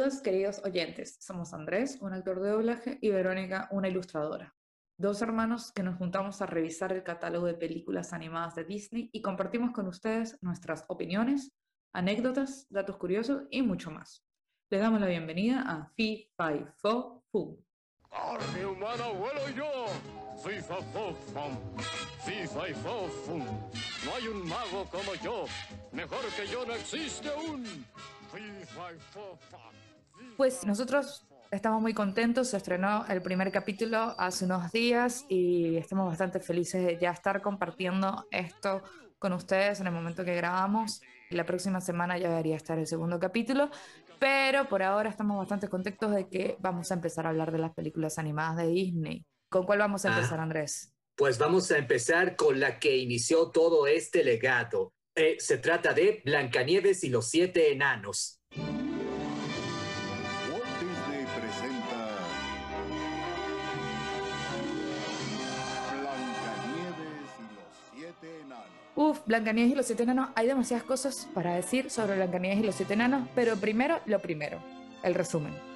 Saludos, queridos oyentes. Somos Andrés, un actor de doblaje, y Verónica, una ilustradora. Dos hermanos que nos juntamos a revisar el catálogo de películas animadas de Disney y compartimos con ustedes nuestras opiniones, anécdotas, datos curiosos y mucho más. Les damos la bienvenida a Fi, Fi, Fo, Fu. ¡Carne humana vuelo yo! Fi, fa, fo, fum. Fi, y fo, fum. No hay un mago como yo. Mejor que yo no existe un. Pues nosotros estamos muy contentos, se estrenó el primer capítulo hace unos días y estamos bastante felices de ya estar compartiendo esto con ustedes en el momento que grabamos. La próxima semana ya debería estar el segundo capítulo, pero por ahora estamos bastante contentos de que vamos a empezar a hablar de las películas animadas de Disney. ¿Con cuál vamos a Ah. empezar, Andrés? Pues vamos a empezar con la que inició todo este legado. Se trata de Blancanieves y los siete enanos. Walt Disney presenta Blancanieves y los siete enanos. Uf, Blancanieves y los siete enanos. Hay demasiadas cosas para decir sobre Blancanieves y los siete enanos, pero primero, lo primero, el resumen.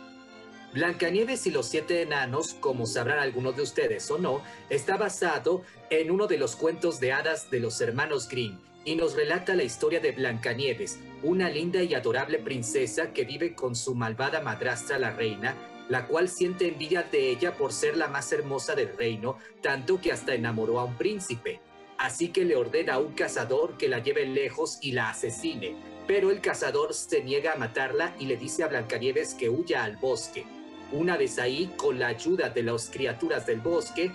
Blancanieves y los siete enanos, como sabrán algunos de ustedes o no, está basado en uno de los cuentos de hadas de los hermanos Grimm y nos relata la historia de Blancanieves, una linda y adorable princesa que vive con su malvada madrastra la reina, la cual siente envidia de ella por ser la más hermosa del reino, tanto que hasta enamoró a un príncipe. Así que le ordena a un cazador que la lleve lejos y la asesine, pero el cazador se niega a matarla y le dice a Blancanieves que huya al bosque. Una vez ahí, con la ayuda de las criaturas del bosque,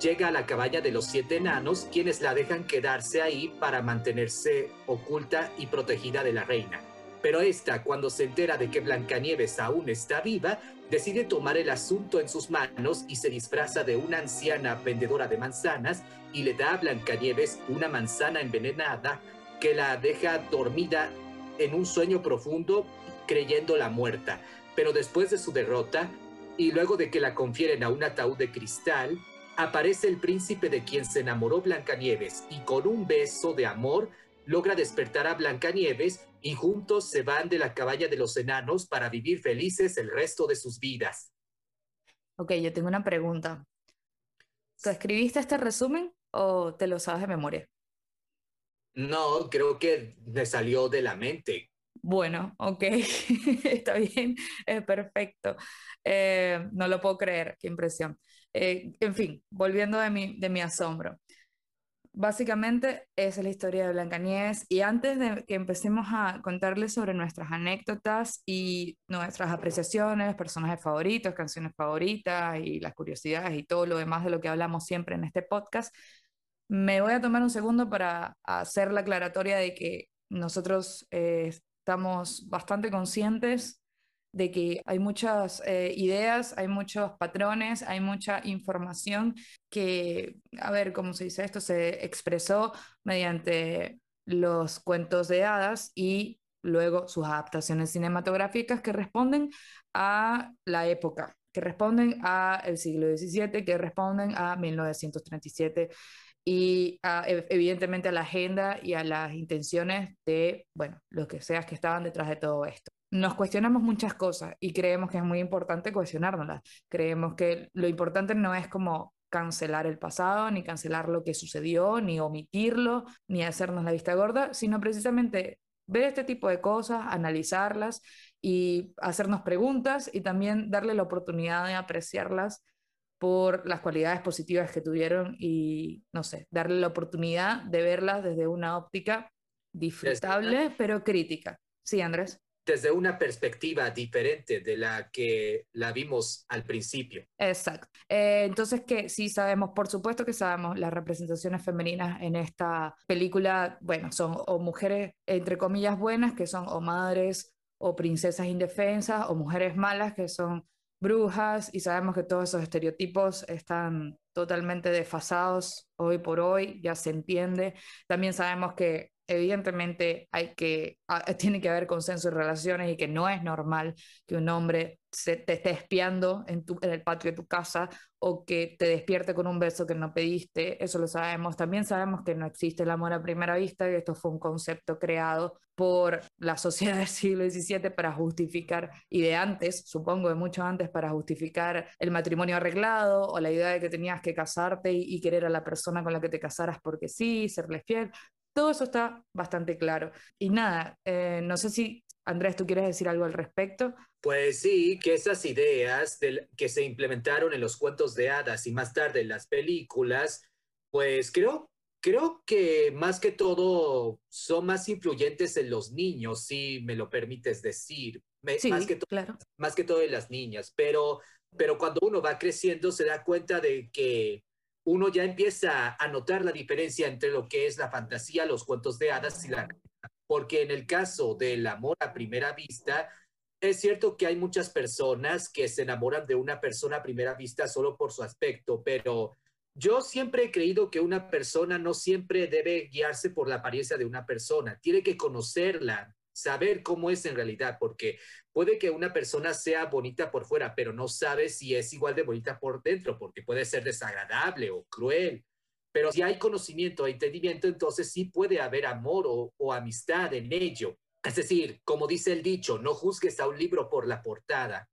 llega a la cabaña de los siete enanos, quienes la dejan quedarse ahí para mantenerse oculta y protegida de la reina. Pero esta, cuando se entera de que Blancanieves aún está viva, decide tomar el asunto en sus manos y se disfraza de una anciana vendedora de manzanas y le da a Blancanieves una manzana envenenada que la deja dormida en un sueño profundo creyéndola muerta. Pero después de su derrota, y luego de que la confieren a un ataúd de cristal, aparece el príncipe de quien se enamoró Blancanieves y con un beso de amor logra despertar a Blancanieves y juntos se van de la cabaña de los enanos para vivir felices el resto de sus vidas. Ok, yo tengo una pregunta. ¿Tú escribiste este resumen o te lo sabes de memoria? No, creo que me salió de la mente. Bueno, ok, está bien, es perfecto. Eh, no lo puedo creer, qué impresión. Eh, en fin, volviendo de mi, de mi asombro. Básicamente, esa es la historia de Blancanieves. Y antes de que empecemos a contarles sobre nuestras anécdotas y nuestras apreciaciones, personajes favoritos, canciones favoritas y las curiosidades y todo lo demás de lo que hablamos siempre en este podcast, me voy a tomar un segundo para hacer la aclaratoria de que nosotros eh, estamos bastante conscientes de que hay muchas eh, ideas, hay muchos patrones, hay mucha información que, a ver, ¿cómo se dice esto? Se expresó mediante los cuentos de hadas y luego sus adaptaciones cinematográficas que responden a la época, que responden al siglo XVII, que responden a 1937 y evidentemente a la agenda y a las intenciones de, bueno, lo que sea que estaban detrás de todo esto. Nos cuestionamos muchas cosas y creemos que es muy importante cuestionárnoslas. Creemos que lo importante no es como cancelar el pasado, ni cancelar lo que sucedió, ni omitirlo, ni hacernos la vista gorda, sino precisamente ver este tipo de cosas, analizarlas y hacernos preguntas y también darle la oportunidad de apreciarlas por las cualidades positivas que tuvieron y, no sé, darle la oportunidad de verlas desde una óptica disfrutable, pero crítica. Sí, Andrés. Desde una perspectiva diferente de la que la vimos al principio. Exacto. Eh, entonces, que sí sabemos, por supuesto que sabemos, las representaciones femeninas en esta película, bueno, son o mujeres, entre comillas, buenas, que son o madres o princesas indefensas, o mujeres malas, que son brujas, y sabemos que todos esos estereotipos están totalmente desfasados hoy por hoy, ya se entiende. También sabemos que evidentemente hay que, ah, tiene que haber consenso en relaciones y que no es normal que un hombre se, te esté espiando en, tu, en el patio de tu casa o que te despierte con un beso que no pediste, eso lo sabemos. También sabemos que no existe el amor a primera vista y esto fue un concepto creado por la sociedad del siglo XVII para justificar, y de antes, supongo de mucho antes, para justificar el matrimonio arreglado o la idea de que tenías que casarte y, y querer a la persona con la que te casaras porque sí, serle fiel. Todo eso está bastante claro. Y nada, eh, no sé si, Andrés, tú quieres decir algo al respecto. Pues sí, que esas ideas del- que se implementaron en los cuentos de hadas y más tarde en las películas, pues creo, creo que más que todo son más influyentes en los niños, si me lo permites decir, Me- Sí, más que to- claro. más que todo en las niñas, pero, pero cuando uno va creciendo se da cuenta de que uno ya empieza a notar la diferencia entre lo que es la fantasía, los cuentos de hadas y la... Porque en el caso del amor a primera vista, es cierto que hay muchas personas que se enamoran de una persona a primera vista solo por su aspecto, pero yo siempre he creído que una persona no siempre debe guiarse por la apariencia de una persona, tiene que conocerla, saber cómo es en realidad, porque puede que una persona sea bonita por fuera, pero no sabe si es igual de bonita por dentro, porque puede ser desagradable o cruel. Pero si hay conocimiento e entendimiento, entonces sí puede haber amor o, amistad en ello. Es decir, como dice el dicho, no juzgues a un libro por la portada.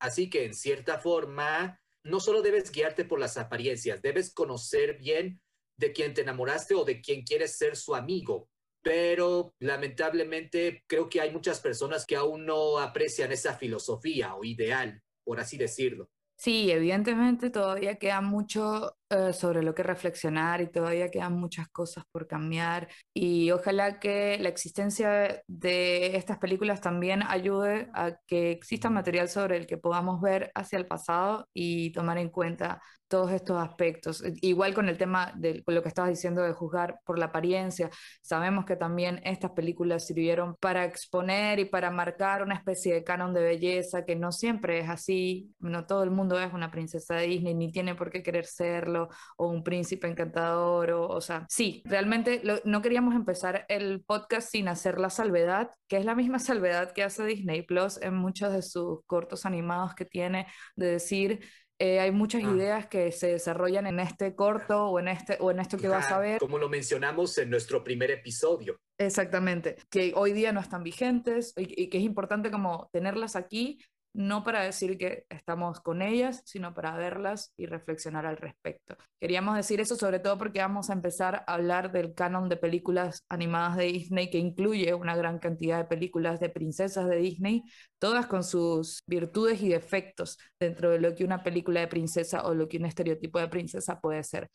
Así que en cierta forma, no solo debes guiarte por las apariencias, debes conocer bien de quién te enamoraste o de quién quieres ser su amigo. Pero lamentablemente creo que hay muchas personas que aún no aprecian esa filosofía o ideal, por así decirlo. Sí, evidentemente todavía queda mucho eh, sobre lo que reflexionar y todavía quedan muchas cosas por cambiar y ojalá que la existencia de estas películas también ayude a que exista material sobre el que podamos ver hacia el pasado y tomar en cuenta todos estos aspectos. Igual con el tema de lo que estabas diciendo de juzgar por la apariencia, sabemos que también estas películas sirvieron para exponer y para marcar una especie de canon de belleza que no siempre es así, no todo el mundo es una princesa de Disney ni tiene por qué querer serlo o un príncipe encantador o, o sea, sí, realmente no queríamos empezar el podcast sin hacer la salvedad, que es la misma salvedad que hace Disney Plus en muchos de sus cortos animados que tiene de decir eh, hay muchas Ah. ideas que se desarrollan en este corto o en este o en esto que vas a ver. Como lo mencionamos en nuestro primer episodio. Exactamente, que hoy día no están vigentes y, y que es importante como tenerlas aquí, no para decir que estamos con ellas, sino para verlas y reflexionar al respecto. Queríamos decir eso sobre todo porque vamos a empezar a hablar del canon de películas animadas de Disney, que incluye una gran cantidad de películas de princesas de Disney, todas con sus virtudes y defectos dentro de lo que una película de princesa o lo que un estereotipo de princesa puede ser.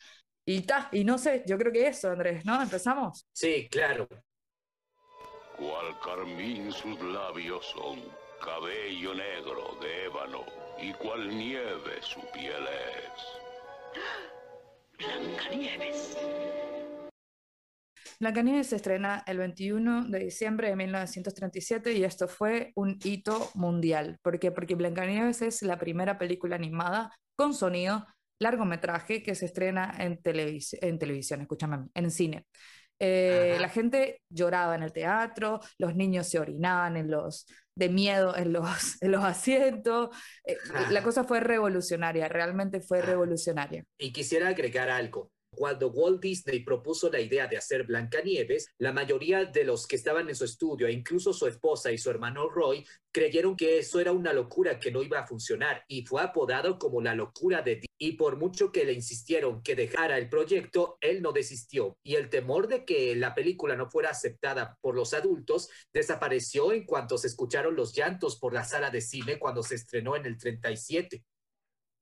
Y ta, y no sé, yo creo que eso, Andrés, ¿no? Empezamos. Sí, claro. Cual carmín sus labios son, cabello negro de ébano, y cual nieve su piel es. Blancanieves. Blancanieves se estrena el 21 de diciembre de 1937 y esto fue un hito mundial. ¿Por qué? Porque Blancanieves es la primera película animada con sonido largometraje que se estrena en, televis- en televisión, escúchame, en cine. Eh, la gente lloraba en el teatro, los niños se orinaban en los, de miedo en los, en los asientos. Eh, la cosa fue revolucionaria, realmente fue revolucionaria. Y quisiera agregar algo. Cuando Walt Disney propuso la idea de hacer Blancanieves, la mayoría de los que estaban en su estudio, e incluso su esposa y su hermano Roy, creyeron que eso era una locura que no iba a funcionar y fue apodado como la locura de Disney. Y por mucho que le insistieron que dejara el proyecto, él no desistió. Y el temor de que la película no fuera aceptada por los adultos desapareció en cuanto se escucharon los llantos por la sala de cine cuando se estrenó en el 37.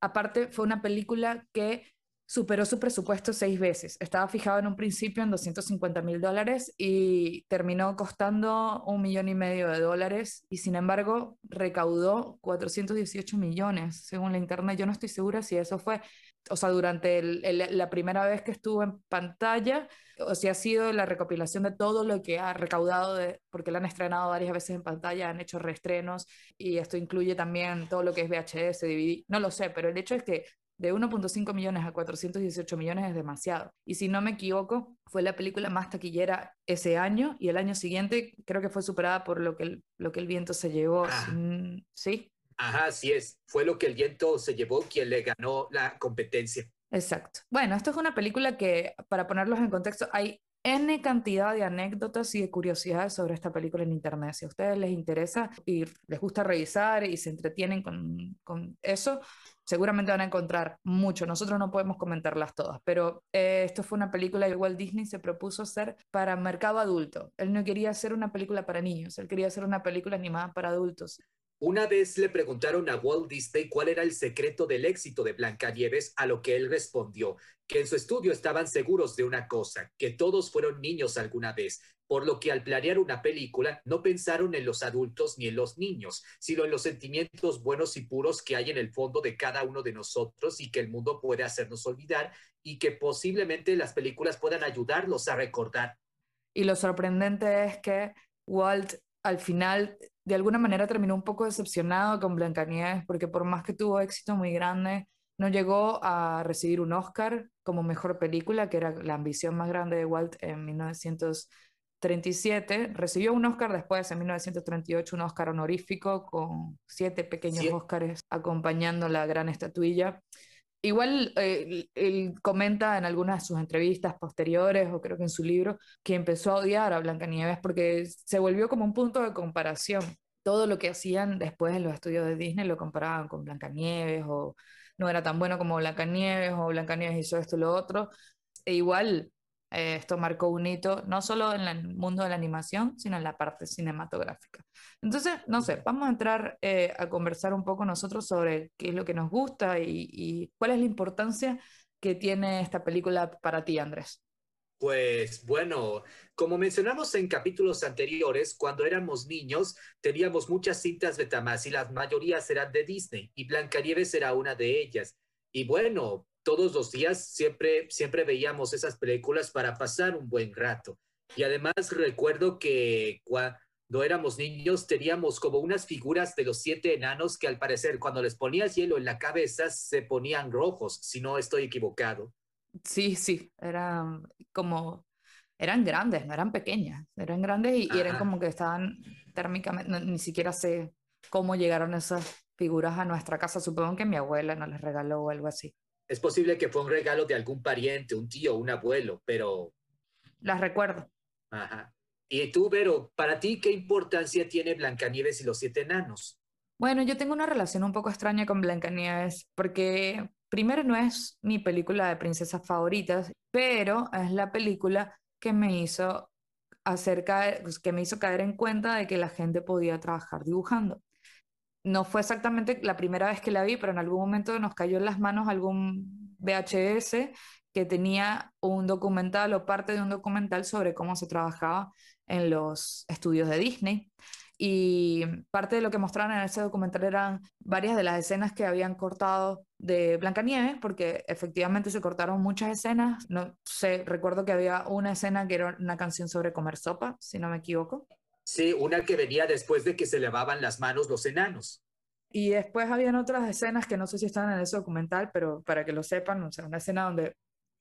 Aparte, fue una película que superó su presupuesto seis veces. Estaba fijado en un principio en 250 mil dólares y terminó costando un millón y medio de dólares y sin embargo recaudó 418 millones, según la internet. Yo no estoy segura si eso fue, o sea, durante el- el- la primera vez que estuvo en pantalla, o si ha sido la recopilación de todo lo que ha recaudado, porque la han estrenado varias veces en pantalla, han hecho reestrenos y esto incluye también todo lo que es VHS, DVD, no lo sé, pero el hecho es que de 1.5 millones a 418 millones es demasiado. Y si no me equivoco, fue la película más taquillera ese año y el año siguiente creo que fue superada por lo que el, lo que el viento se llevó. Ah. Mm, ¿Sí? Ajá, así es. Fue lo que el viento se llevó quien le ganó la competencia. Exacto. Bueno, esto es una película que, para ponerlos en contexto, hay N cantidad de anécdotas y de curiosidades sobre esta película en internet. Si a ustedes les interesa y les gusta revisar y se entretienen con, con eso, seguramente van a encontrar mucho. Nosotros no podemos comentarlas todas, pero eh, esto fue una película que Walt Disney se propuso hacer para mercado adulto. Él no quería hacer una película para niños, él quería hacer una película animada para adultos. Una vez le preguntaron a Walt Disney cuál era el secreto del éxito de Blancanieves, a lo que él respondió que en su estudio estaban seguros de una cosa, que todos fueron niños alguna vez, por lo que al planear una película no pensaron en los adultos ni en los niños, sino en los sentimientos buenos y puros que hay en el fondo de cada uno de nosotros y que el mundo puede hacernos olvidar y que posiblemente las películas puedan ayudarlos a recordar. Y lo sorprendente es que Walt al final de alguna manera terminó un poco decepcionado con Blancanieves porque por más que tuvo éxito muy grande, no llegó a recibir un Oscar como mejor película, que era la ambición más grande de Walt en 1937. Recibió un Oscar después, en 1938, un Oscar honorífico con siete pequeños Sí. Oscars acompañando la gran estatuilla. Igual eh, él comenta en algunas de sus entrevistas posteriores, o creo que en su libro, que empezó a odiar a Blancanieves porque se volvió como un punto de comparación. Todo lo que hacían después en los estudios de Disney lo comparaban con Blancanieves, o no era tan bueno como Blancanieves, o Blancanieves hizo esto y lo otro. E igual eh, esto marcó un hito, no solo en el mundo de la animación, sino en la parte cinematográfica. Entonces, no sé, vamos a entrar eh, a conversar un poco nosotros sobre qué es lo que nos gusta y, cuál es la importancia que tiene esta película para ti, Andrés. Pues bueno, como mencionamos en capítulos anteriores, cuando éramos niños teníamos muchas cintas Betamax y las mayorías eran de Disney y Blancanieves era una de ellas. Y bueno, todos los días siempre, siempre veíamos esas películas para pasar un buen rato. Y además recuerdo que cuando éramos niños teníamos como unas figuras de los siete enanos que al parecer cuando les ponías hielo en la cabeza se ponían rojos, si no estoy equivocado. Sí, sí, eran como, eran grandes, no eran pequeñas, eran grandes y, y eran como que estaban térmicamente, no- ni siquiera sé cómo llegaron esas figuras a nuestra casa, supongo que mi abuela nos las regaló o algo así. Es posible que fue un regalo de algún pariente, un tío, un abuelo, pero... Las recuerdo. Ajá. Y tú, Vero, para ti, ¿qué importancia tiene Blancanieves y los siete enanos? Bueno, yo tengo una relación un poco extraña con Blancanieves porque primero no es mi película de princesas favoritas, pero es la película que me hizo hacer caer, pues, que me hizo caer en cuenta de que la gente podía trabajar dibujando. No fue exactamente la primera vez que la vi, pero en algún momento nos cayó en las manos algún VHS que tenía un documental o parte de un documental sobre cómo se trabajaba en los estudios de Disney. Y parte de lo que mostraron en ese documental eran varias de las escenas que habían cortado de Blancanieves, porque efectivamente se cortaron muchas escenas. No sé, recuerdo que había una escena que era una canción sobre comer sopa, si no me equivoco. Sí, una que venía después de que se lavaban las manos los enanos. Y después habían otras escenas que no sé si están en ese documental, pero para que lo sepan, o sea, una escena donde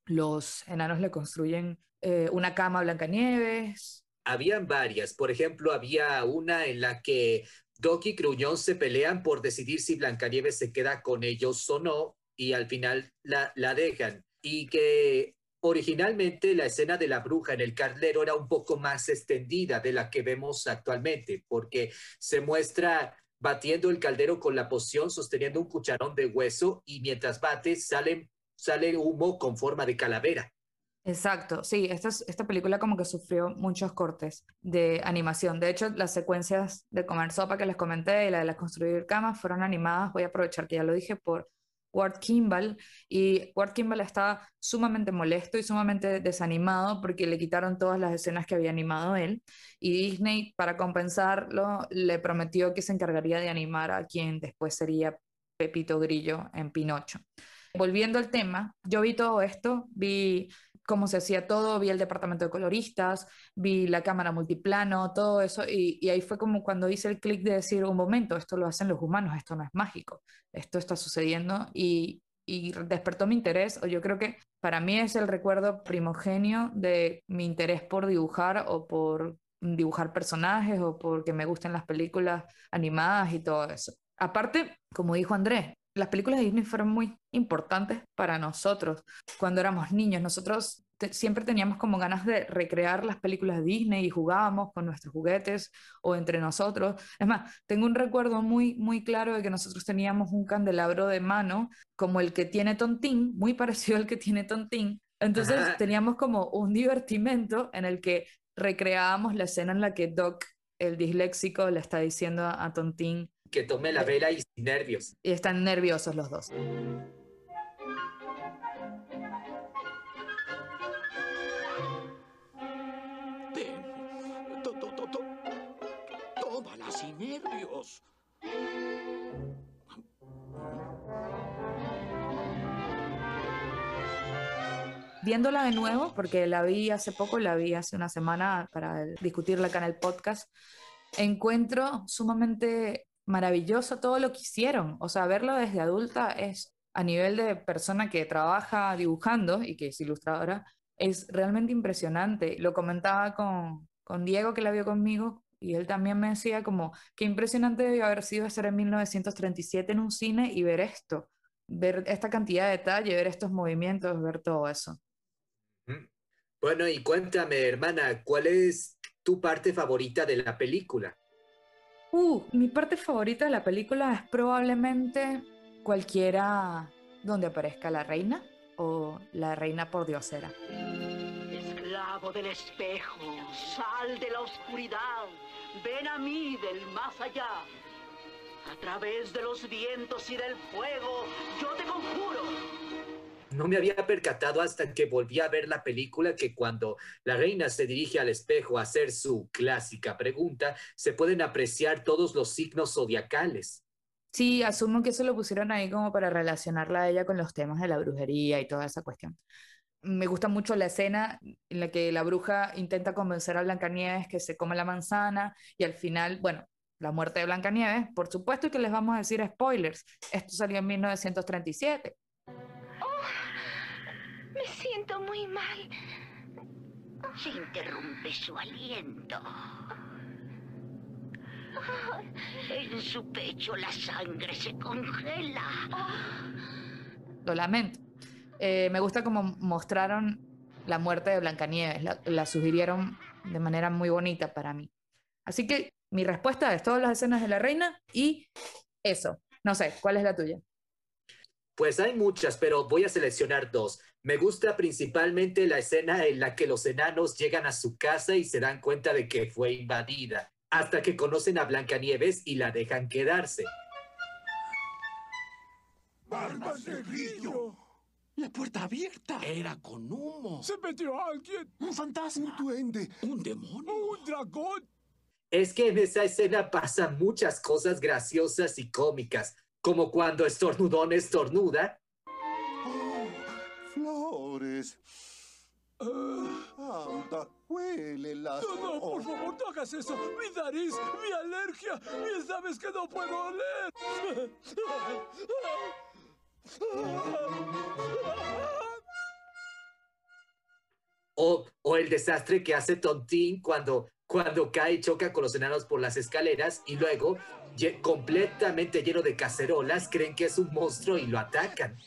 los enanos le construyen eh, una cama a Blancanieves. Habían varias. Por ejemplo, había una en la que Doc y Gruñón se pelean por decidir si Blancanieves se queda con ellos o no, y al final la, la dejan. Y que originalmente la escena de la bruja en el caldero era un poco más extendida de la que vemos actualmente, porque se muestra batiendo el caldero con la poción, sosteniendo un cucharón de hueso, y mientras bate sale, sale humo con forma de calavera. Exacto, sí, esta, es- esta película como que sufrió muchos cortes de animación. De hecho, las secuencias de comer sopa que les comenté y la de la construir camas fueron animadas, voy a aprovechar que ya lo dije, por Ward Kimball. Y Ward Kimball estaba sumamente molesto y sumamente desanimado porque le quitaron todas las escenas que había animado él. Y Disney, para compensarlo, le prometió que se encargaría de animar a quien después sería Pepito Grillo en Pinocho. Volviendo al tema, yo vi todo esto, vi cómo se hacía todo, vi el departamento de coloristas, vi la cámara multiplano, todo eso, y, ahí fue como cuando hice el clic de decir, un momento, esto lo hacen los humanos, esto no es mágico, esto está sucediendo y despertó mi interés, o yo creo que para mí es el recuerdo primogenio de mi interés por dibujar o por dibujar personajes o porque me gusten las películas animadas y todo eso. Aparte, como dijo Andrés, las películas de Disney fueron muy importantes para nosotros cuando éramos niños. Nosotros siempre teníamos como ganas de recrear las películas de Disney y jugábamos con nuestros juguetes o entre nosotros. Es más, tengo un recuerdo muy, muy claro de que nosotros teníamos un candelabro de mano como el que tiene Tontín, muy parecido al que tiene Tontín. Entonces teníamos como un divertimento en el que recreábamos la escena en la que Doc, el disléxico, le está diciendo a Tontín que tome la vela y sin nervios. Y están nerviosos los dos. Tómala sin nervios. Viéndola de nuevo, porque la vi hace poco, la vi hace una semana para discutirla acá en el podcast, encuentro sumamente maravilloso todo lo que hicieron. O sea, verlo desde adulta es a nivel de persona que trabaja dibujando y que es ilustradora, es realmente impresionante. Lo comentaba con, con Diego que la vio conmigo y él también me decía como qué impresionante debió haber sido estar en 1937 en un cine y ver esto, ver esta cantidad de detalle, ver estos movimientos, ver todo eso. Bueno, y cuéntame, hermana, ¿cuál es tu parte favorita de la película? Uh, mi parte favorita de la película es probablemente cualquiera donde aparezca la reina o la reina por diosera. Esclavo del espejo, sal de la oscuridad, ven a mí del más allá. A través de los vientos y del fuego, yo te conjuro no me había percatado hasta que volví a ver la película que cuando la reina se dirige al espejo a hacer su clásica pregunta, se pueden apreciar todos los signos zodiacales. Sí, asumo que eso lo pusieron ahí como para relacionarla a ella con los temas de la brujería y toda esa cuestión. Me gusta mucho la escena en la que la bruja intenta convencer a Blancanieves que se come la manzana y al final, bueno, la muerte de Blancanieves, por supuesto que les vamos a decir spoilers. Esto salió en 1937 me siento muy mal. Se interrumpe su aliento. En su pecho la sangre se congela. Lo lamento. Eh, me gusta cómo mostraron la muerte de Blancanieves. La, la sugirieron de manera muy bonita para mí. Así que mi respuesta es todas las escenas de la reina y eso. No sé, ¿cuál es la tuya? Pues hay muchas, pero voy a seleccionar dos. Me gusta principalmente la escena en la que los enanos llegan a su casa y se dan cuenta de que fue invadida, hasta que conocen a Blancanieves y la dejan quedarse. ¡Barbas de grillo! La puerta abierta. Era con humo. Se metió alguien. Un fantasma. Un duende. Un demonio. Un dragón. Es que en esa escena pasan muchas cosas graciosas y cómicas como cuando estornudón estornuda. Flores. Anda, huélelas. No, no, por favor, no hagas eso. Mi nariz, mi alergia. Y sabes que no puedo oler. O, o el desastre que hace Tontín cuando cuando cae y choca con los enanos por las escaleras y luego, completamente lleno de cacerolas, creen que es un monstruo y lo atacan.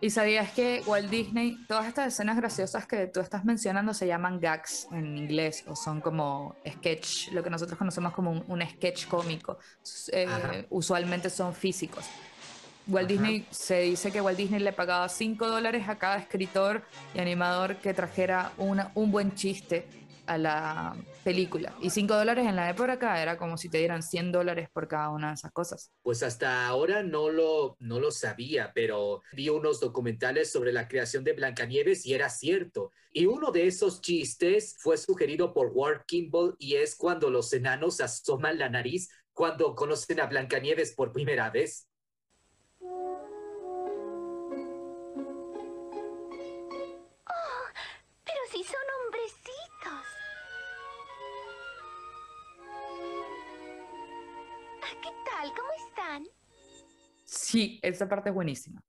¿Y sabías que Walt Disney, todas estas escenas graciosas que tú estás mencionando se llaman gags en inglés o son como sketch, lo que nosotros conocemos como un, sketch cómico? Eh, usualmente son físicos. Walt Disney, se dice que Walt Disney le pagaba 5 dólares a cada escritor y animador que trajera una, un buen chiste a la película. Y 5 dólares en la época era como si te dieran 100 dólares por cada una de esas cosas. Pues hasta ahora no lo, no lo sabía, pero vi unos documentales sobre la creación de Blancanieves y era cierto. Y uno de esos chistes fue sugerido por Ward Kimball y es cuando los enanos asoman la nariz cuando conocen a Blancanieves por primera vez. Sí, esa parte es buenísima.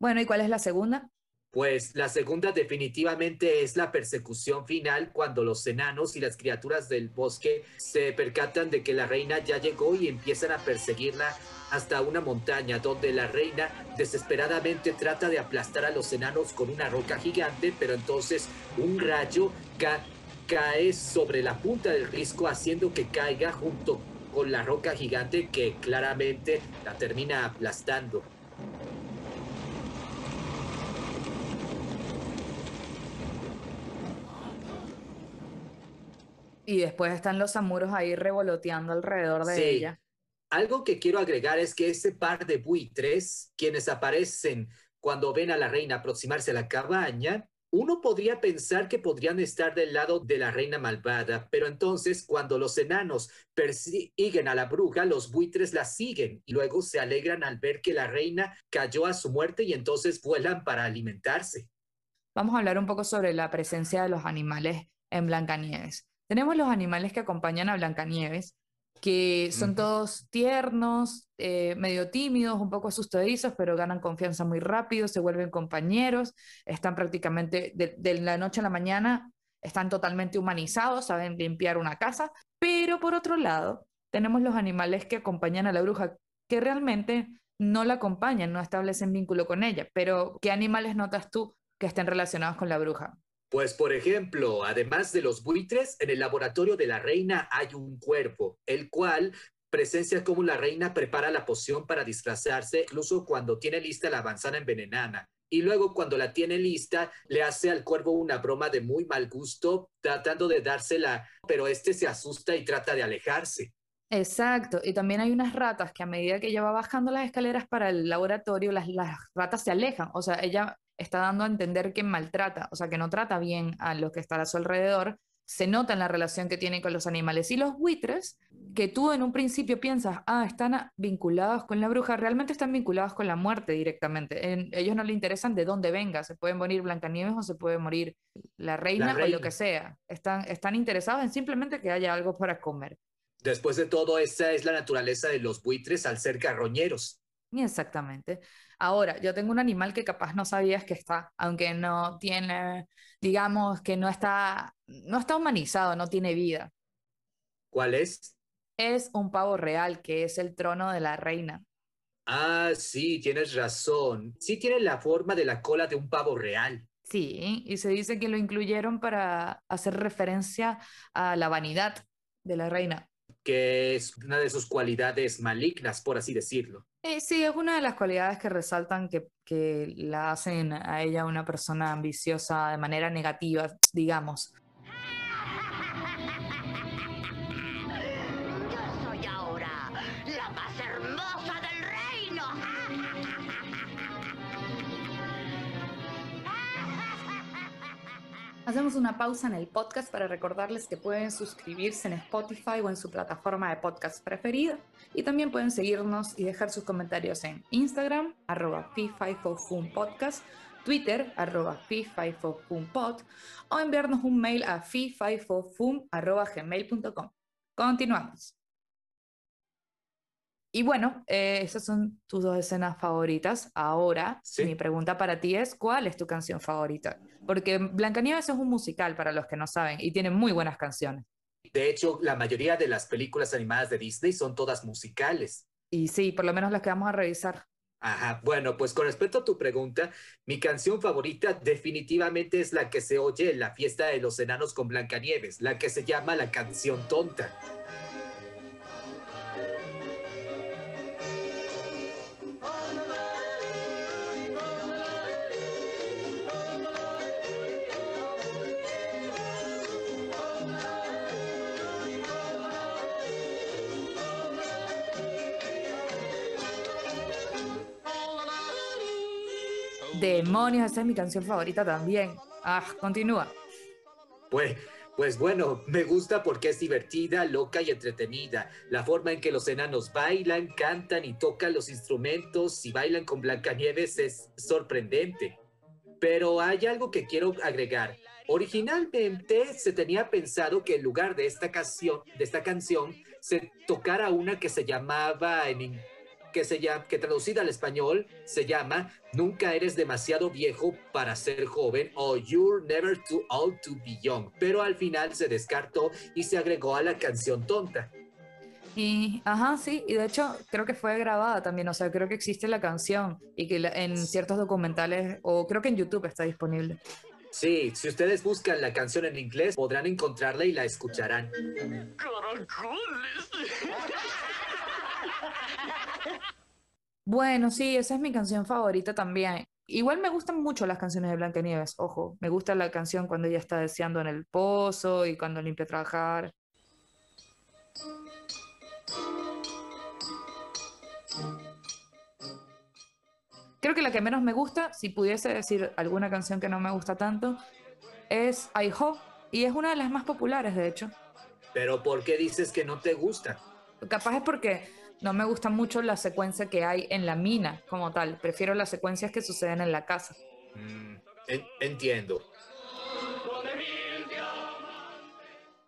Bueno, ¿y cuál es la segunda? Pues la segunda definitivamente es la persecución final cuando los enanos y las criaturas del bosque se percatan de que la reina ya llegó y empiezan a perseguirla hasta una montaña donde la reina desesperadamente trata de aplastar a los enanos con una roca gigante, pero entonces un rayo ca- cae sobre la punta del risco haciendo que caiga junto con la roca gigante que claramente la termina aplastando. Y después están los amuros ahí revoloteando alrededor de Sí. ella. Algo que quiero agregar es que ese par de buitres, quienes aparecen cuando ven a la reina aproximarse a la cabaña, uno podría pensar que podrían estar del lado de la reina malvada, pero entonces cuando los enanos persiguen a la bruja, los buitres la siguen y luego se alegran al ver que la reina cayó a su muerte y entonces vuelan para alimentarse. Vamos a hablar un poco sobre la presencia de los animales en Blancanieves. Tenemos los animales que acompañan a Blancanieves, que son todos tiernos, eh, medio tímidos, un poco asustadizos, pero ganan confianza muy rápido, se vuelven compañeros, están prácticamente de, de la noche a la mañana, están totalmente humanizados, saben limpiar una casa, pero por otro lado, tenemos los animales que acompañan a la bruja, que realmente no la acompañan, no establecen vínculo con ella, pero ¿qué animales notas tú que estén relacionados con la bruja? Pues, por ejemplo, además de los buitres, en el laboratorio de la reina hay un cuervo, el cual presencia cómo la reina prepara la poción para disfrazarse, incluso cuando tiene lista la manzana envenenada. Y luego, cuando la tiene lista, le hace al cuervo una broma de muy mal gusto, tratando de dársela, pero este se asusta y trata de alejarse. Exacto, y también hay unas ratas que a medida que ella va bajando las escaleras para el laboratorio, las, las ratas se alejan, o sea, ella está dando a entender que maltrata, o sea, que no trata bien a lo que está a su alrededor, se nota en la relación que tiene con los animales. Y los buitres, que tú en un principio piensas, ah, están vinculados con la bruja, realmente están vinculados con la muerte directamente. En- ellos no le interesan de dónde venga, se puede morir Blancanieves o se puede morir la reina o lo reina. que sea. Están, están interesados en simplemente que haya algo para comer. Después de todo, esa es la naturaleza de los buitres al ser carroñeros. Exactamente. Ahora, yo tengo un animal que capaz no sabías que está, aunque no tiene, digamos que no está, no está humanizado, no tiene vida. ¿Cuál es? Es un pavo real, que es el trono de la reina. Ah, sí, tienes razón. Sí tiene la forma de la cola de un pavo real. Sí, y se dice que lo incluyeron para hacer referencia a la vanidad de la reina. Que es una de sus cualidades malignas, por así decirlo. Eh, sí, es una de las cualidades que resaltan que, que la hacen a ella una persona ambiciosa de manera negativa, digamos. Hacemos una pausa en el podcast para recordarles que pueden suscribirse en Spotify o en su plataforma de podcast preferida. Y también pueden seguirnos y dejar sus comentarios en Instagram, arroba P504podcast, Twitter, arroba P504pod, o enviarnos un mail a fi504fun arroba gmail.com. Continuamos. Y bueno, eh, esas son tus dos escenas favoritas. Ahora, Sí. mi pregunta para ti es, ¿cuál es tu canción favorita? Porque Blancanieves es un musical, para los que no saben, y tiene muy buenas canciones. De hecho, la mayoría de las películas animadas de Disney son todas musicales. Y sí, por lo menos las que vamos a revisar. Ajá, bueno, pues con respecto a tu pregunta, mi canción favorita definitivamente es la que se oye en la fiesta de los enanos con Blancanieves, la que se llama la canción tonta. Demonios, esa es mi canción favorita también. Ah, continúa. Pues, pues bueno, me gusta porque es divertida, loca y entretenida. La forma en que los enanos bailan, cantan y tocan los instrumentos y bailan con Blancanieves es sorprendente. Pero hay algo que quiero agregar. Originalmente se tenía pensado que en lugar de esta canción, de esta canción, se tocara una que se llamaba en, que, se llama, que traducida al español se llama Nunca eres demasiado viejo para ser joven o You're never too old to be young, pero al final se descartó y se agregó a la canción tonta. Y, ajá, sí, y de hecho creo que fue grabada también, o sea, creo que existe la canción y que en ciertos documentales, o creo que en YouTube está disponible. Sí, si ustedes buscan la canción en inglés, podrán encontrarla y la escucharán. Bueno, sí, esa es mi canción favorita también. Igual me gustan mucho las canciones de Blancanieves, ojo, me gusta la canción cuando ella está deseando en el pozo y cuando limpia a trabajar. Creo que la que menos me gusta, si pudiese decir alguna canción que no me gusta tanto, es I Ho, y es una de las más populares, de hecho. Pero ¿por qué dices que no te gusta? Capaz es porque no me gusta mucho la secuencia que hay en la mina como tal. Prefiero las secuencias que suceden en la casa. Mm, entiendo.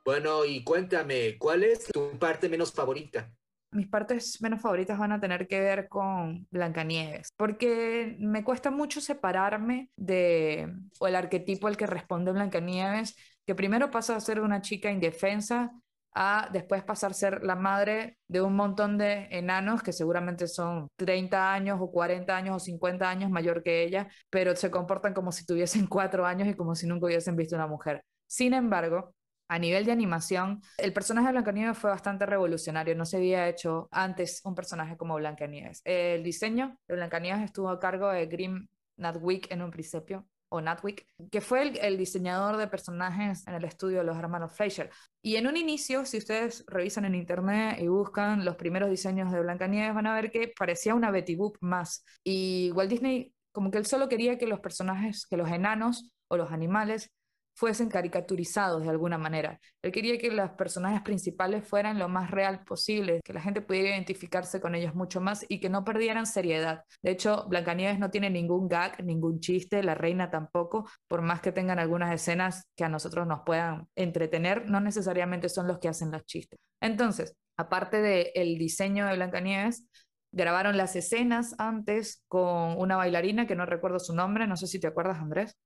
Bueno, y cuéntame, ¿cuál es tu parte menos favorita? mis partes menos favoritas van a tener que ver con Blancanieves, porque me cuesta mucho separarme de, o el arquetipo al que responde Blancanieves, que primero pasa a ser una chica indefensa a después pasar a ser la madre de un montón de enanos que seguramente son 30 años o 40 años o 50 años mayor que ella, pero se comportan como si tuviesen cuatro años y como si nunca hubiesen visto una mujer. Sin embargo, a nivel de animación, el personaje de Blancanieves fue bastante revolucionario. No se había hecho antes un personaje como Blancanieves. El diseño de Blancanieves estuvo a cargo de Grim Natwick en un principio, o Natwick, que fue el, el, diseñador de personajes en el estudio de los hermanos Fleischer. Y en un inicio, si ustedes revisan en internet y buscan los primeros diseños de Blancanieves, van a ver que parecía una Betty Boop más. Y Walt Disney, como que él solo quería que los personajes, que los enanos o los animales fuesen caricaturizados de alguna manera. Él quería que los personajes principales fueran lo más real posible, que la gente pudiera identificarse con ellos mucho más y que no perdieran seriedad. De hecho, Blancanieves no tiene ningún gag, ningún chiste, la reina tampoco, por más que tengan algunas escenas que a nosotros nos puedan entretener, no necesariamente son los que hacen los chistes. Entonces, aparte del diseño de Blancanieves, grabaron las escenas antes con una bailarina que no recuerdo su nombre, no sé si te acuerdas, Andrés.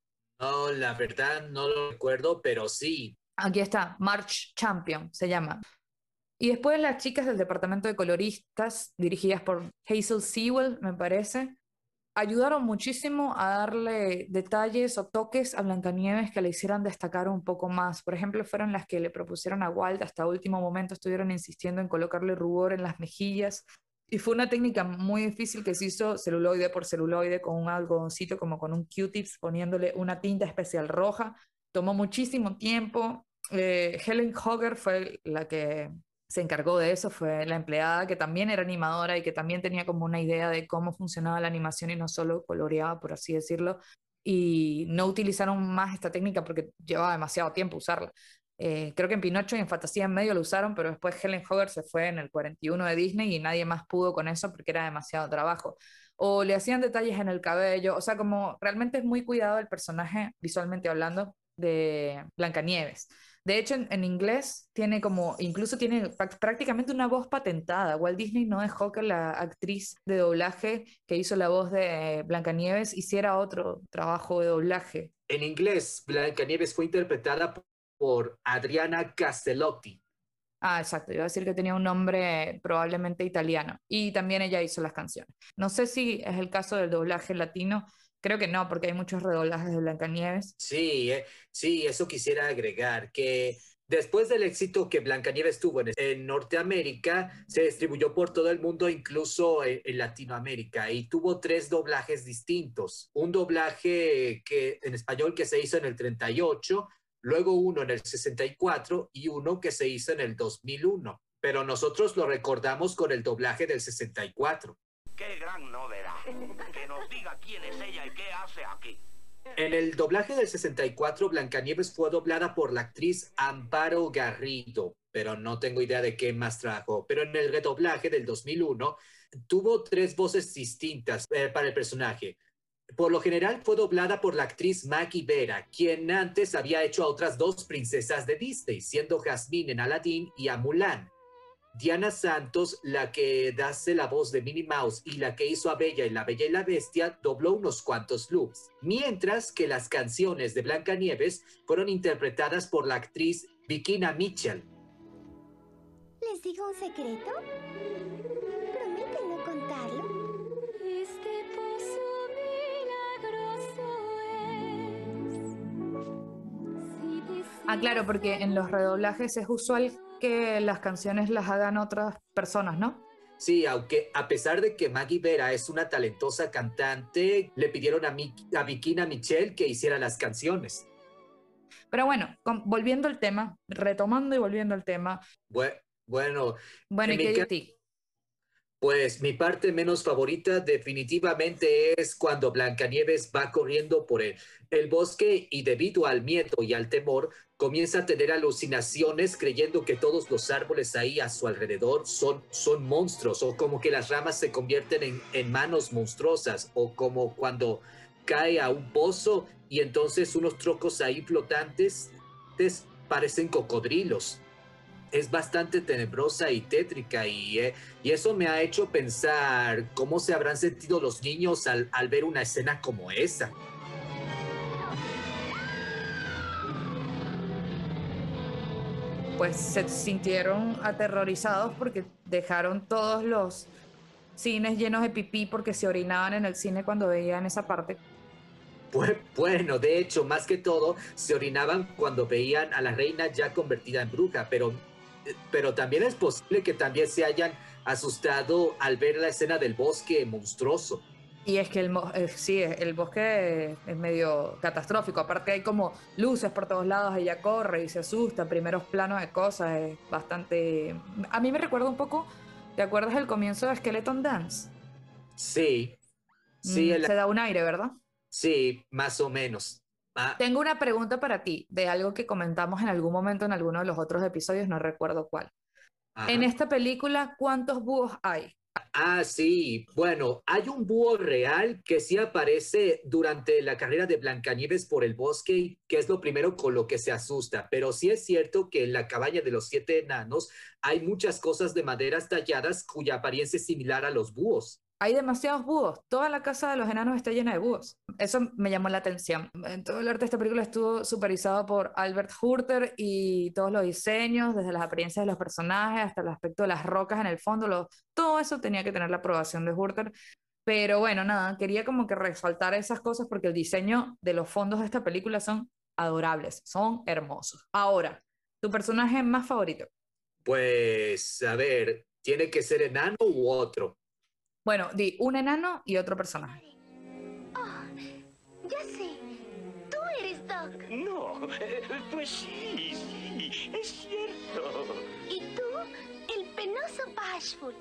No, la verdad no lo recuerdo, pero sí. Aquí está, March Champion se llama. Y después las chicas del departamento de coloristas, dirigidas por Hazel Sewell, me parece, ayudaron muchísimo a darle detalles o toques a Blancanieves que le hicieran destacar un poco más. Por ejemplo, fueron las que le propusieron a Walt hasta último momento, estuvieron insistiendo en colocarle rubor en las mejillas y fue una técnica muy difícil que se hizo celuloide por celuloide con un algodoncito, como con un Q-tips, poniéndole una tinta especial roja. Tomó muchísimo tiempo. Eh, Helen Hogger fue la que se encargó de eso, fue la empleada que también era animadora y que también tenía como una idea de cómo funcionaba la animación y no solo coloreaba, por así decirlo. Y no utilizaron más esta técnica porque llevaba demasiado tiempo usarla. Eh, creo que en Pinocho y en Fantasía en medio lo usaron, pero después Helen Hogger se fue en el 41 de Disney y nadie más pudo con eso porque era demasiado trabajo. O le hacían detalles en el cabello, o sea, como realmente es muy cuidado el personaje, visualmente hablando, de Blancanieves. De hecho, en, inglés tiene como, incluso tiene prácticamente una voz patentada. Walt Disney no dejó que la actriz de doblaje que hizo la voz de Blancanieves hiciera otro trabajo de doblaje. En inglés, Blancanieves fue interpretada por Adriana Castellotti. Ah, exacto. Iba a decir que tenía un nombre probablemente italiano. Y también ella hizo las canciones. No sé si es el caso del doblaje latino. Creo que no, porque hay muchos redoblajes de Blancanieves. Sí, eh, sí, eso quisiera agregar, que después del éxito que Blancanieves tuvo en, Norteamérica, se distribuyó por todo el mundo, incluso en, en, Latinoamérica, y tuvo tres doblajes distintos. Un doblaje que, en español que se hizo en el 38, luego uno en el 64 y uno que se hizo en el 2001. Pero nosotros lo recordamos con el doblaje del 64. ¡Qué gran novedad! Que nos diga quién es ella y qué hace aquí. En el doblaje del 64, Blancanieves fue doblada por la actriz Amparo Garrido, pero no tengo idea de qué más trajo. Pero en el redoblaje del 2001, tuvo tres voces distintas eh, para el personaje. Por lo general fue doblada por la actriz Maggie Vera, quien antes había hecho a otras dos princesas de Disney, siendo Jasmine en Aladdin y a Mulan. Diana Santos, la que hace la voz de Minnie Mouse y la que hizo a Bella y la Bella y la Bestia, dobló unos cuantos loops, mientras que las canciones de Blancanieves fueron interpretadas por la actriz Vikina Mitchell. ¿Les digo un secreto? ¿Prometen no contarlo? Ah, claro, porque en los redoblajes es usual que las canciones las hagan otras personas, ¿no? Sí, aunque a pesar de que Maggie Vera es una talentosa cantante, le pidieron a, Mi a Vikina Michelle que hiciera las canciones. Pero bueno, volviendo al tema, retomando y volviendo al tema. Bueno, bueno. Bueno, ¿y qué de ti? Pues mi parte menos favorita definitivamente es cuando Blancanieves va corriendo por el, bosque y debido al miedo y al temor comienza a tener alucinaciones creyendo que todos los árboles ahí a su alrededor son, son monstruos o como que las ramas se convierten en, en manos monstruosas o como cuando cae a un pozo y entonces unos trocos ahí flotantes parecen cocodrilos es bastante tenebrosa y tétrica y, eh, y, eso me ha hecho pensar cómo se habrán sentido los niños al, al ver una escena como esa. Pues se sintieron aterrorizados porque dejaron todos los cines llenos de pipí porque se orinaban en el cine cuando veían esa parte. Pues, bueno, de hecho, más que todo, se orinaban cuando veían a la reina ya convertida en bruja, pero pero también es posible que también se hayan asustado al ver la escena del bosque monstruoso. Y es que el, eh, sí, el bosque es medio catastrófico. Aparte hay como luces por todos lados, ella corre y se asusta, primeros planos de cosas, es bastante... A mí me recuerda un poco, ¿te acuerdas del comienzo de Skeleton Dance? Sí. sí mm, el... Se da un aire, ¿verdad? Sí, más o menos. Ah. Tengo una pregunta para ti de algo que comentamos en algún momento en alguno de los otros episodios, no recuerdo cuál. Ajá. En esta película, ¿cuántos búhos hay? Ah, sí. Bueno, hay un búho real que sí aparece durante la carrera de Blancanieves por el bosque, que es lo primero con lo que se asusta. Pero sí es cierto que en la cabaña de los siete enanos hay muchas cosas de maderas talladas cuya apariencia es similar a los búhos hay demasiados búhos. Toda la casa de los enanos está llena de búhos. Eso me llamó la atención. En todo el arte de esta película estuvo supervisado por Albert Hurter y todos los diseños, desde las apariencias de los personajes hasta el aspecto de las rocas en el fondo, todo eso tenía que tener la aprobación de Hurter. Pero bueno, nada, quería como que resaltar esas cosas porque el diseño de los fondos de esta película son adorables, son hermosos. Ahora, ¿tu personaje más favorito? Pues, a ver, ¿tiene que ser enano u otro? Bueno, di un enano y otro personaje. Oh, ya sé. Tú eres Doc. No, eh, pues sí, sí, es cierto. ¿Y tú? El penoso Bashful.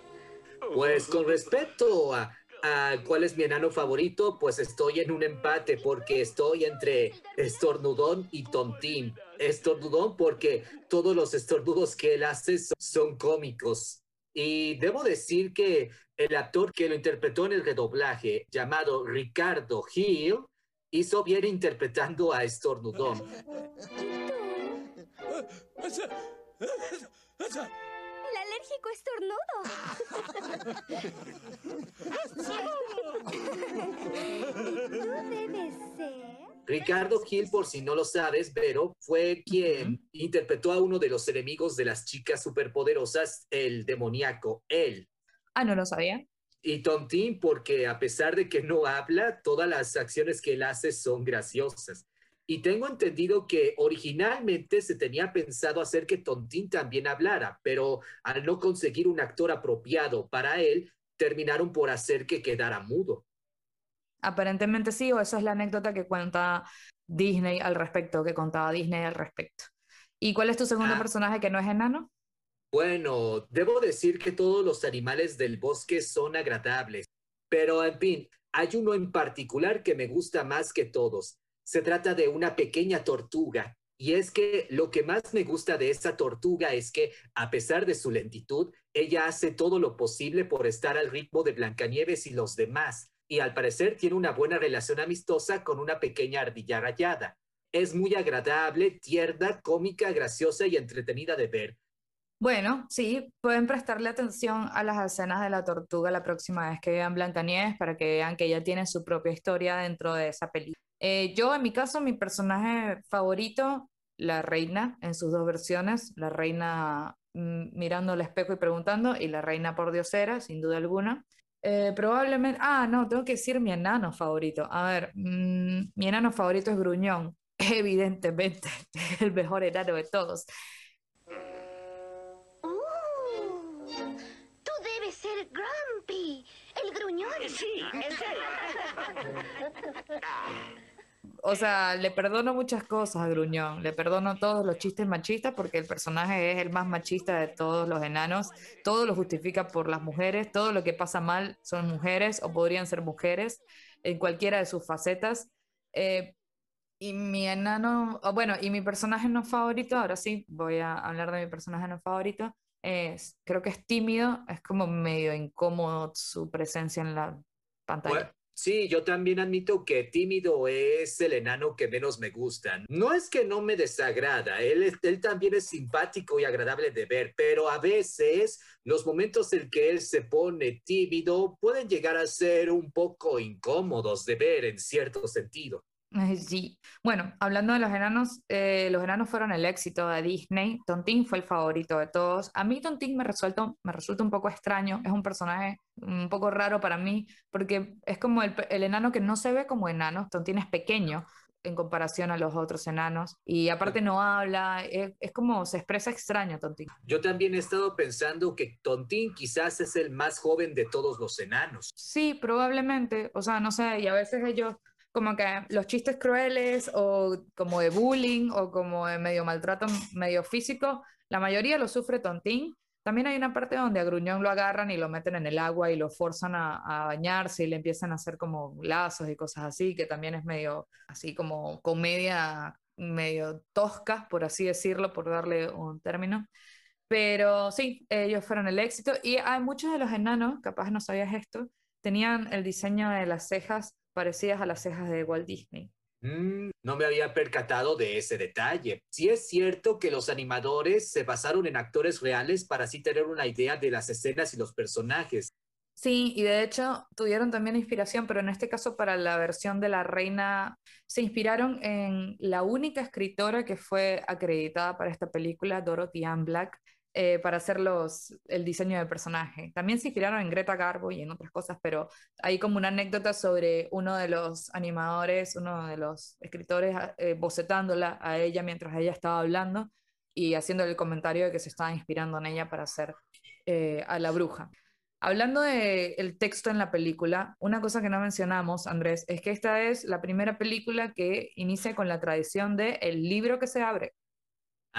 Pues con respecto a, a, cuál es mi enano favorito, pues estoy en un empate porque estoy entre Estornudón y Tontín. Estornudón porque todos los estornudos que él hace son, son cómicos. Y debo decir que el actor que lo interpretó en el redoblaje, llamado Ricardo Hill, hizo bien interpretando a Estornudón. El alérgico estornudo. ¿Tú debes ser? Ricardo Hill, por si no lo sabes, pero fue quien uh -huh. interpretó a uno de los enemigos de las chicas superpoderosas, el demoníaco, él. Ah, no lo sabía. Y Tontín, porque a pesar de que no habla, todas las acciones que él hace son graciosas. Y tengo entendido que originalmente se tenía pensado hacer que Tontín también hablara, pero al no conseguir un actor apropiado para él, terminaron por hacer que quedara mudo. Aparentemente sí, o esa es la anécdota que cuenta Disney al respecto, que contaba Disney al respecto. ¿Y cuál es tu segundo ah. personaje que no es enano? Bueno, debo decir que todos los animales del bosque son agradables, pero en fin, hay uno en particular que me gusta más que todos. Se trata de una pequeña tortuga, y es que lo que más me gusta de esa tortuga es que, a pesar de su lentitud, ella hace todo lo posible por estar al ritmo de Blancanieves y los demás, y al parecer tiene una buena relación amistosa con una pequeña ardilla rayada. Es muy agradable, tierna, cómica, graciosa y entretenida de ver. Bueno, sí, pueden prestarle atención a las escenas de la tortuga la próxima vez que vean Blancanieves para que vean que ella tiene su propia historia dentro de esa película. Eh, yo, en mi caso, mi personaje favorito, la reina, en sus dos versiones, la reina mm, mirando al espejo y preguntando, y la reina por diosera, sin duda alguna. Eh, probablemente, ah, no, tengo que decir mi enano favorito. A ver, mm, mi enano favorito es Gruñón, evidentemente, el mejor enano de todos. Ser Grumpy, el gruñón. Sí, es él. O sea, le perdono muchas cosas a Gruñón, le perdono todos los chistes machistas porque el personaje es el más machista de todos los enanos, todo lo justifica por las mujeres, todo lo que pasa mal son mujeres o podrían ser mujeres en cualquiera de sus facetas. Eh, y mi enano, bueno, y mi personaje no favorito, ahora sí, voy a hablar de mi personaje no favorito, es, creo que es tímido, es como medio incómodo su presencia en la pantalla. Sí, yo también admito que tímido es el enano que menos me gusta. No es que no me desagrada, él, él también es simpático y agradable de ver, pero a veces los momentos en que él se pone tímido pueden llegar a ser un poco incómodos de ver en cierto sentido. Sí, bueno, hablando de los enanos, eh, los enanos fueron el éxito de Disney. Tontín fue el favorito de todos. A mí Tontín me resulta, me resulta un poco extraño, es un personaje un poco raro para mí, porque es como el, el enano que no se ve como enano. Tontín es pequeño en comparación a los otros enanos y aparte no habla, es, es como se expresa extraño Tontín. Yo también he estado pensando que Tontín quizás es el más joven de todos los enanos. Sí, probablemente, o sea, no sé, y a veces ellos como que los chistes crueles o como de bullying o como de medio maltrato medio físico, la mayoría lo sufre Tontín. También hay una parte donde a Gruñón lo agarran y lo meten en el agua y lo forzan a, a bañarse y le empiezan a hacer como lazos y cosas así, que también es medio así como comedia medio tosca, por así decirlo, por darle un término. Pero sí, ellos fueron el éxito y hay muchos de los enanos, capaz no sabías esto, tenían el diseño de las cejas parecidas a las cejas de Walt Disney. Mm, no me había percatado de ese detalle. Sí es cierto que los animadores se basaron en actores reales para así tener una idea de las escenas y los personajes. Sí, y de hecho tuvieron también inspiración, pero en este caso para la versión de la reina se inspiraron en la única escritora que fue acreditada para esta película, Dorothy Ann Black, eh, para hacer los, el diseño de personaje. También se inspiraron en Greta Garbo y en otras cosas, pero hay como una anécdota sobre uno de los animadores, uno de los escritores, eh, bocetándola a ella mientras ella estaba hablando y haciendo el comentario de que se estaba inspirando en ella para hacer eh, a la bruja. Hablando del texto en la película, una cosa que no mencionamos, Andrés, es que esta es la primera película que inicia con la tradición de el libro que se abre.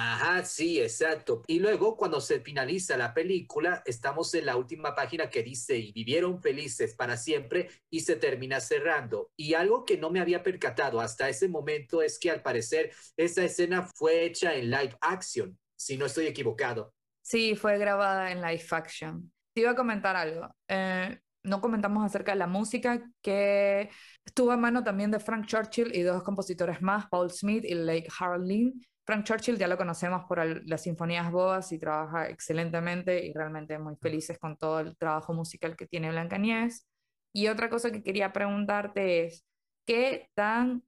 Ajá, sí, exacto. Y luego, cuando se finaliza la película, estamos en la última página que dice, y vivieron felices para siempre, y se termina cerrando. Y algo que no me había percatado hasta ese momento es que al parecer esa escena fue hecha en live action, si no estoy equivocado. Sí, fue grabada en live action. Te iba a comentar algo. Eh, no comentamos acerca de la música que estuvo a mano también de Frank Churchill y dos compositores más, Paul Smith y Lake Harlin. Frank Churchill ya lo conocemos por el- las sinfonías boas y trabaja excelentemente y realmente muy felices con todo el trabajo musical que tiene Blancanieves. Y otra cosa que quería preguntarte es, ¿qué tan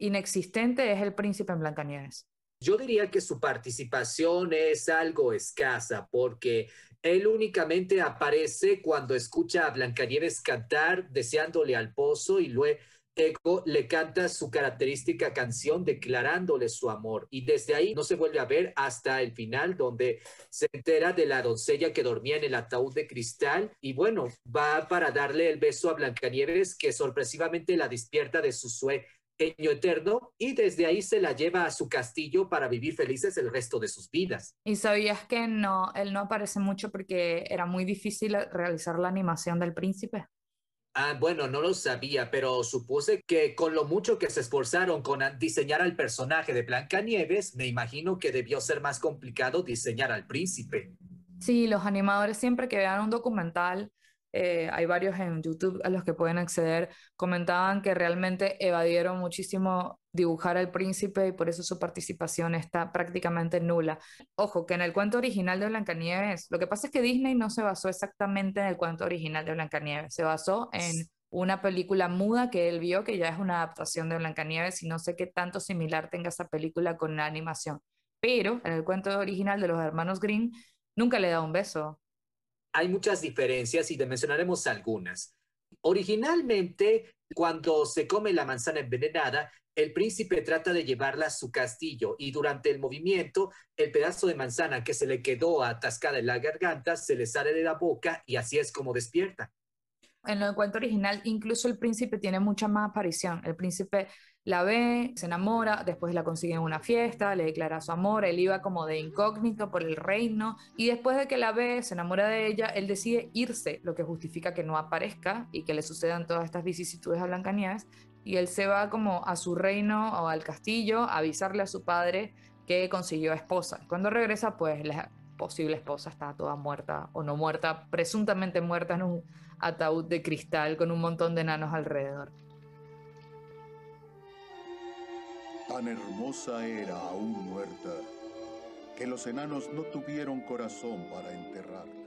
inexistente es el príncipe en Blancanieves? Yo diría que su participación es algo escasa porque él únicamente aparece cuando escucha a Blancanieves cantar deseándole al pozo y luego le canta su característica canción declarándole su amor y desde ahí no se vuelve a ver hasta el final donde se entera de la doncella que dormía en el ataúd de cristal y bueno, va para darle el beso a Blancanieves que sorpresivamente la despierta de su sueño eterno y desde ahí se la lleva a su castillo para vivir felices el resto de sus vidas. ¿Y sabías que no, él no aparece mucho porque era muy difícil realizar la animación del príncipe? Ah, bueno, no lo sabía, pero supuse que con lo mucho que se esforzaron con diseñar al personaje de Blancanieves, me imagino que debió ser más complicado diseñar al príncipe. Sí, los animadores siempre que vean un documental eh, hay varios en YouTube a los que pueden acceder, comentaban que realmente evadieron muchísimo dibujar al príncipe y por eso su participación está prácticamente nula. Ojo, que en el cuento original de Blancanieves, lo que pasa es que Disney no se basó exactamente en el cuento original de Blancanieves, se basó en una película muda que él vio, que ya es una adaptación de Blancanieves y no sé qué tanto similar tenga esa película con la animación. Pero en el cuento original de los hermanos Green nunca le da un beso hay muchas diferencias y te mencionaremos algunas. Originalmente, cuando se come la manzana envenenada, el príncipe trata de llevarla a su castillo y durante el movimiento, el pedazo de manzana que se le quedó atascada en la garganta se le sale de la boca y así es como despierta. En el cuento original, incluso el príncipe tiene mucha más aparición. El príncipe la ve, se enamora, después la consigue en una fiesta, le declara su amor, él iba como de incógnito por el reino y después de que la ve, se enamora de ella, él decide irse, lo que justifica que no aparezca y que le sucedan todas estas vicisitudes a Blancanieves y él se va como a su reino o al castillo a avisarle a su padre que consiguió esposa. Cuando regresa, pues la posible esposa está toda muerta o no muerta, presuntamente muerta en un ataúd de cristal con un montón de enanos alrededor. Tan hermosa era aún muerta que los enanos no tuvieron corazón para enterrarla.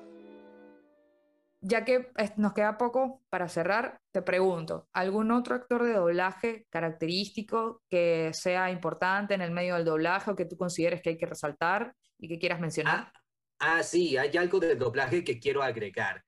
Ya que nos queda poco para cerrar, te pregunto, ¿algún otro actor de doblaje característico que sea importante en el medio del doblaje o que tú consideres que hay que resaltar y que quieras mencionar? Ah, ah sí, hay algo del doblaje que quiero agregar.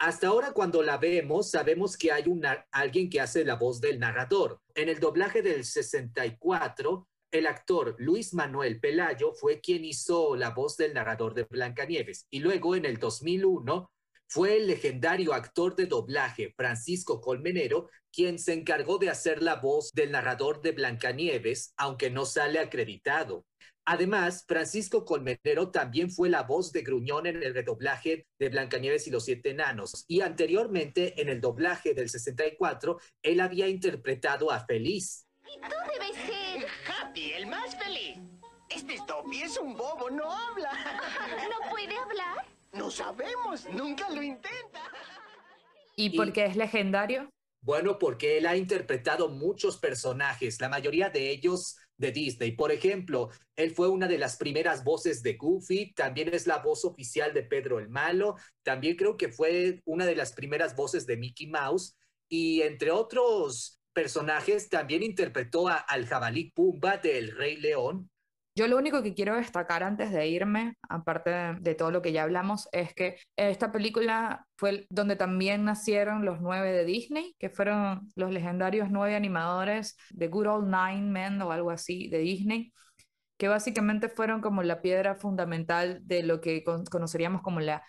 Hasta ahora cuando la vemos, sabemos que hay alguien que hace la voz del narrador. En el doblaje del 64, el actor Luis Manuel Pelayo fue quien hizo la voz del narrador de Blancanieves. Y luego en el 2001 fue el legendario actor de doblaje Francisco Colmenero quien se encargó de hacer la voz del narrador de Blancanieves, aunque no sale acreditado. Además, Francisco Colmenero también fue la voz de Gruñón en el redoblaje de Blancanieves y los Siete Enanos. Y anteriormente, en el doblaje del 64, él había interpretado a Feliz. Y tú debes ser... Happy, el más feliz. Este Stoppy es un bobo, no habla. ¿No puede hablar? No sabemos, nunca lo intenta. ¿Y por qué es legendario? Bueno, porque él ha interpretado muchos personajes, la mayoría de ellos de Disney. Por ejemplo, él fue una de las primeras voces de Goofy, también es la voz oficial de Pedro el Malo, también creo que fue una de las primeras voces de Mickey Mouse y entre otros personajes también interpretó al jabalí Pumba del Rey León yo lo único que quiero destacar antes de irme, aparte de, todo lo que ya hablamos, es que esta película fue donde también nacieron los nueve de Disney, que fueron los legendarios nueve animadores de Good Old Nine Men o algo así de Disney, que básicamente fueron como la piedra fundamental de lo que conoceríamos como la,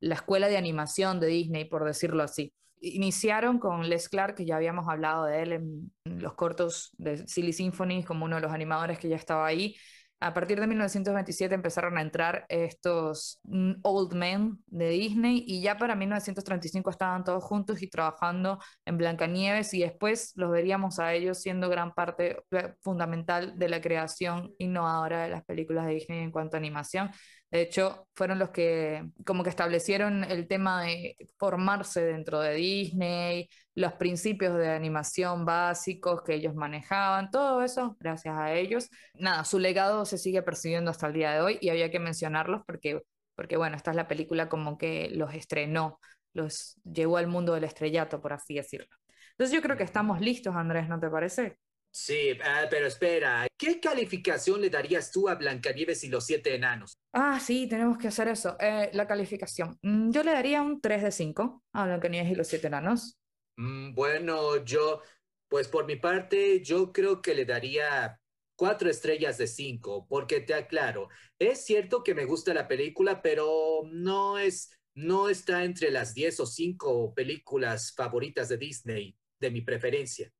la escuela de animación de Disney, por decirlo así. Iniciaron con Les Clark, que ya habíamos hablado de él en los cortos de Silly Symphony, como uno de los animadores que ya estaba ahí, a partir de 1927 empezaron a entrar estos old men de Disney y ya para 1935 estaban todos juntos y trabajando en Blancanieves y después los veríamos a ellos siendo gran parte eh, fundamental de la creación innovadora de las películas de Disney en cuanto a animación. De hecho, fueron los que como que establecieron el tema de formarse dentro de Disney, los principios de animación básicos que ellos manejaban, todo eso gracias a ellos. Nada, su legado se sigue persiguiendo hasta el día de hoy y había que mencionarlos porque, porque bueno, esta es la película como que los estrenó, los llevó al mundo del estrellato, por así decirlo. Entonces yo creo que estamos listos, Andrés, ¿no te parece? Sí, ah, pero espera, ¿qué calificación le darías tú a Blancanieves y los siete enanos? Ah, sí, tenemos que hacer eso. Eh, la calificación. Mm, yo le daría un 3 de 5 a Blancanieves y los siete enanos. Mm, bueno, yo, pues por mi parte, yo creo que le daría cuatro estrellas de cinco, porque te aclaro, es cierto que me gusta la película, pero no es, no está entre las diez o cinco películas favoritas de Disney, de mi preferencia.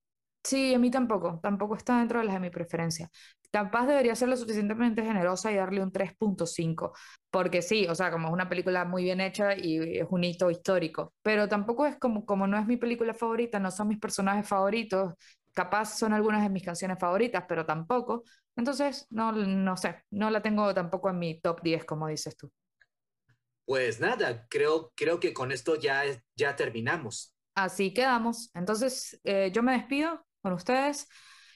Sí, a mí tampoco, tampoco está dentro de las de mi preferencia. Capaz debería ser lo suficientemente generosa y darle un 3.5, porque sí, o sea, como es una película muy bien hecha y es un hito histórico, pero tampoco es como, como no es mi película favorita, no son mis personajes favoritos, capaz son algunas de mis canciones favoritas, pero tampoco, entonces no, no sé, no la tengo tampoco en mi top 10, como dices tú. Pues nada, creo, creo que con esto ya, ya terminamos. Así quedamos. Entonces, eh, yo me despido con ustedes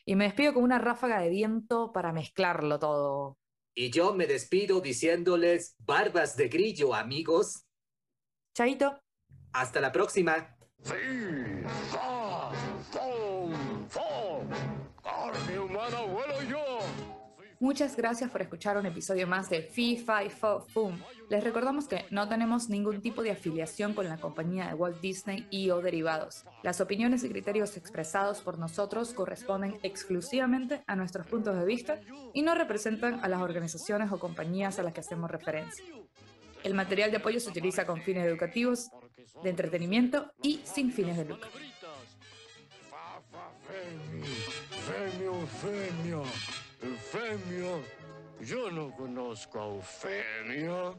y me despido con una ráfaga de viento para mezclarlo todo. Y yo me despido diciéndoles barbas de grillo, amigos. Chaito. Hasta la próxima. Sí, Muchas gracias por escuchar un episodio más de Fi Fi Fo Fum. Les recordamos que no tenemos ningún tipo de afiliación con la compañía de Walt Disney y o derivados. Las opiniones y criterios expresados por nosotros corresponden exclusivamente a nuestros puntos de vista y no representan a las organizaciones o compañías a las que hacemos referencia. El material de apoyo se utiliza con fines educativos, de entretenimiento y sin fines de lucro. Femio, femio, femio. Yo no conozco a Eufemia.